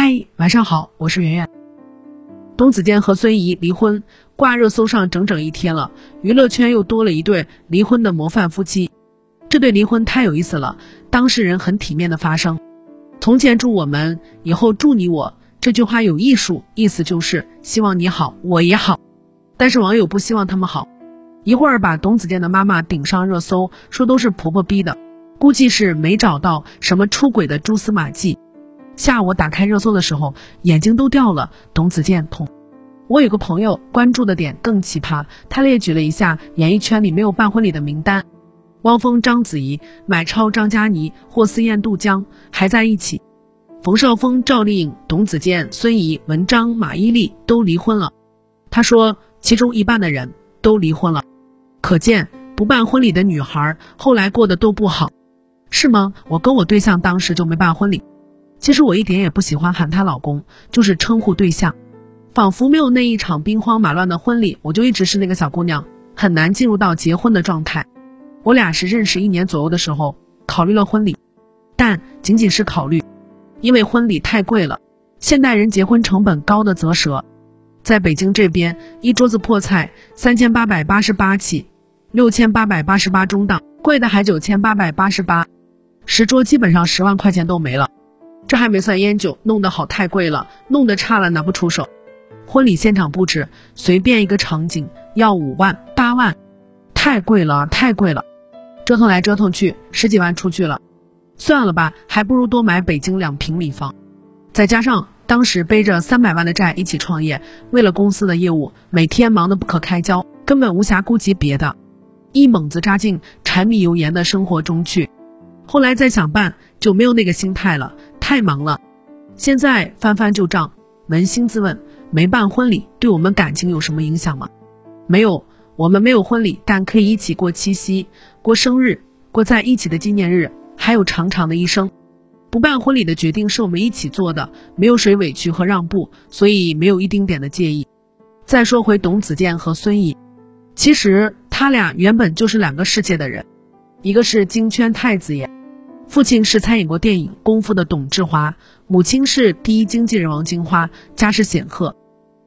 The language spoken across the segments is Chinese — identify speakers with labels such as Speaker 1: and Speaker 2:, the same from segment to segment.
Speaker 1: 嗨，晚上好，我是圆圆。董子健和孙怡离婚挂热搜上整整一天了，娱乐圈又多了一对离婚的模范夫妻。这对离婚太有意思了，当事人很体面的发声：“从前祝我们，以后祝你我。”这句话有艺术，意思就是希望你好，我也好。但是网友不希望他们好，一会儿把董子健的妈妈顶上热搜，说都是婆婆逼的，估计是没找到什么出轨的蛛丝马迹。下午打开热搜的时候，眼睛都掉了。董子健痛。我有个朋友关注的点更奇葩，他列举了一下演艺圈里没有办婚礼的名单：汪峰、章子怡、买超、张嘉倪、霍思燕、杜江还在一起；冯绍峰、赵丽颖、董子健、孙怡、文章、马伊琍都离婚了。他说，其中一半的人都离婚了，可见不办婚礼的女孩后来过得都不好，是吗？我跟我对象当时就没办婚礼。其实我一点也不喜欢喊她老公，就是称呼对象，仿佛没有那一场兵荒马乱的婚礼，我就一直是那个小姑娘，很难进入到结婚的状态。我俩是认识一年左右的时候考虑了婚礼，但仅仅是考虑，因为婚礼太贵了，现代人结婚成本高的啧舌。在北京这边，一桌子破菜三千八百八十八起，六千八百八十八中档，贵的还九千八百八十八，十桌基本上十万块钱都没了。这还没算烟酒，弄得好太贵了，弄得差了拿不出手。婚礼现场布置，随便一个场景要五万八万，太贵了，太贵了。折腾来折腾去，十几万出去了，算了吧，还不如多买北京两平米房。再加上当时背着三百万的债一起创业，为了公司的业务，每天忙得不可开交，根本无暇顾及别的，一猛子扎进柴米油盐的生活中去。后来再想办，就没有那个心态了。太忙了，现在翻翻旧账，扪心自问，没办婚礼对我们感情有什么影响吗？没有，我们没有婚礼，但可以一起过七夕、过生日、过在一起的纪念日，还有长长的一生。不办婚礼的决定是我们一起做的，没有谁委屈和让步，所以没有一丁点的介意。再说回董子健和孙怡，其实他俩原本就是两个世界的人，一个是京圈太子爷。父亲是参演过电影《功夫》的董志华，母亲是第一经纪人王金花，家世显赫。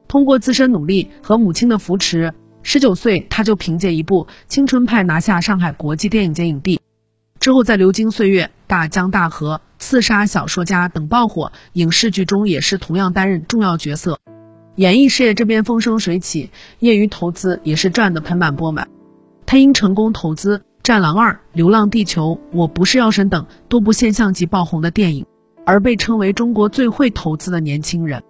Speaker 1: 通过自身努力和母亲的扶持，十九岁他就凭借一部《青春派》拿下上海国际电影节影帝。之后在《流金岁月》《大江大河》《刺杀小说家》等爆火影视剧中，也是同样担任重要角色。演艺事业这边风生水起，业余投资也是赚得盆满钵满。他因成功投资。《战狼二》《流浪地球》《我不是药神》等多部现象级爆红的电影，而被称为中国最会投资的年轻人。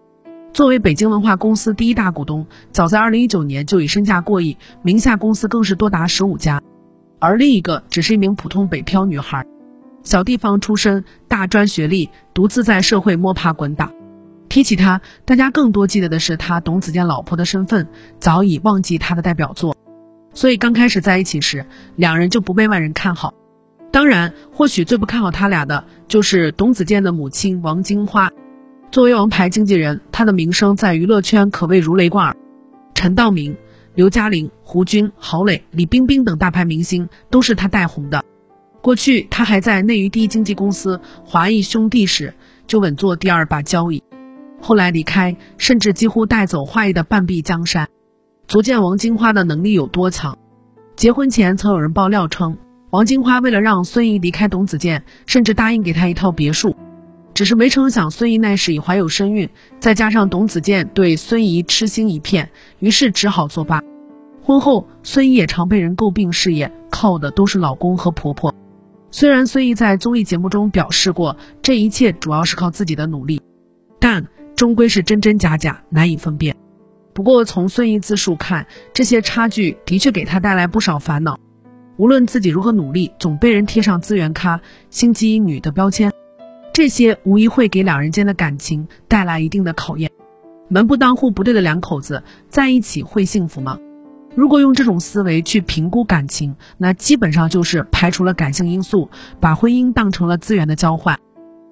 Speaker 1: 作为北京文化公司第一大股东，早在2019年就已身价过亿，名下公司更是多达十五家。而另一个只是一名普通北漂女孩，小地方出身，大专学历，独自在社会摸爬滚打。提起她，大家更多记得的是她董子健老婆的身份，早已忘记她的代表作。所以刚开始在一起时，两人就不被外人看好。当然，或许最不看好他俩的就是董子健的母亲王金花。作为王牌经纪人，她的名声在娱乐圈可谓如雷贯耳。陈道明、刘嘉玲、胡军、郝蕾、李冰冰等大牌明星都是他带红的。过去他还在内娱第一经纪公司华谊兄弟时，就稳坐第二把交椅。后来离开，甚至几乎带走华谊的半壁江山。足见王金花的能力有多强。结婚前曾有人爆料称，王金花为了让孙怡离开董子健，甚至答应给他一套别墅。只是没成想，孙怡那时已怀有身孕，再加上董子健对孙怡痴心一片，于是只好作罢。婚后，孙怡也常被人诟病事业靠的都是老公和婆婆。虽然孙怡在综艺节目中表示过，这一切主要是靠自己的努力，但终归是真真假假，难以分辨。不过，从孙怡自述看，这些差距的确给她带来不少烦恼。无论自己如何努力，总被人贴上资源咖、心机女的标签，这些无疑会给两人间的感情带来一定的考验。门不当户不对的两口子在一起会幸福吗？如果用这种思维去评估感情，那基本上就是排除了感性因素，把婚姻当成了资源的交换，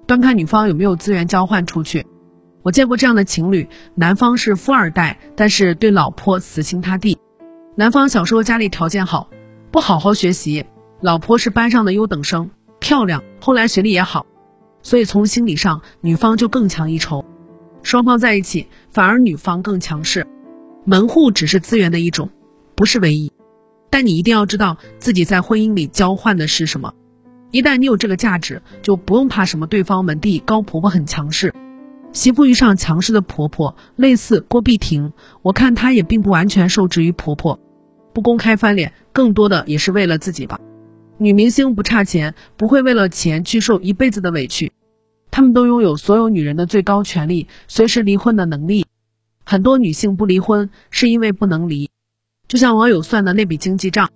Speaker 1: 端看女方有没有资源交换出去。我见过这样的情侣，男方是富二代，但是对老婆死心塌地。男方小时候家里条件好，不好好学习，老婆是班上的优等生，漂亮，后来学历也好，所以从心理上女方就更强一筹。双方在一起，反而女方更强势。门户只是资源的一种，不是唯一。但你一定要知道自己在婚姻里交换的是什么。一旦你有这个价值，就不用怕什么对方门第高婆婆很强势。媳妇遇上强势的婆婆，类似郭碧婷，我看她也并不完全受制于婆婆，不公开翻脸，更多的也是为了自己吧。女明星不差钱，不会为了钱去受一辈子的委屈。她们都拥有所有女人的最高权利，随时离婚的能力。很多女性不离婚，是因为不能离。就像网友算的那笔经济账，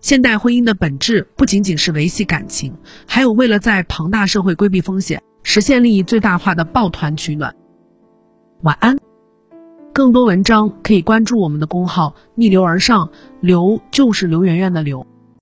Speaker 1: 现代婚姻的本质不仅仅是维系感情，还有为了在庞大社会规避风险。实现利益最大化的抱团取暖。晚安。更多文章可以关注我们的公号“逆流而上”，刘就是刘媛媛的刘。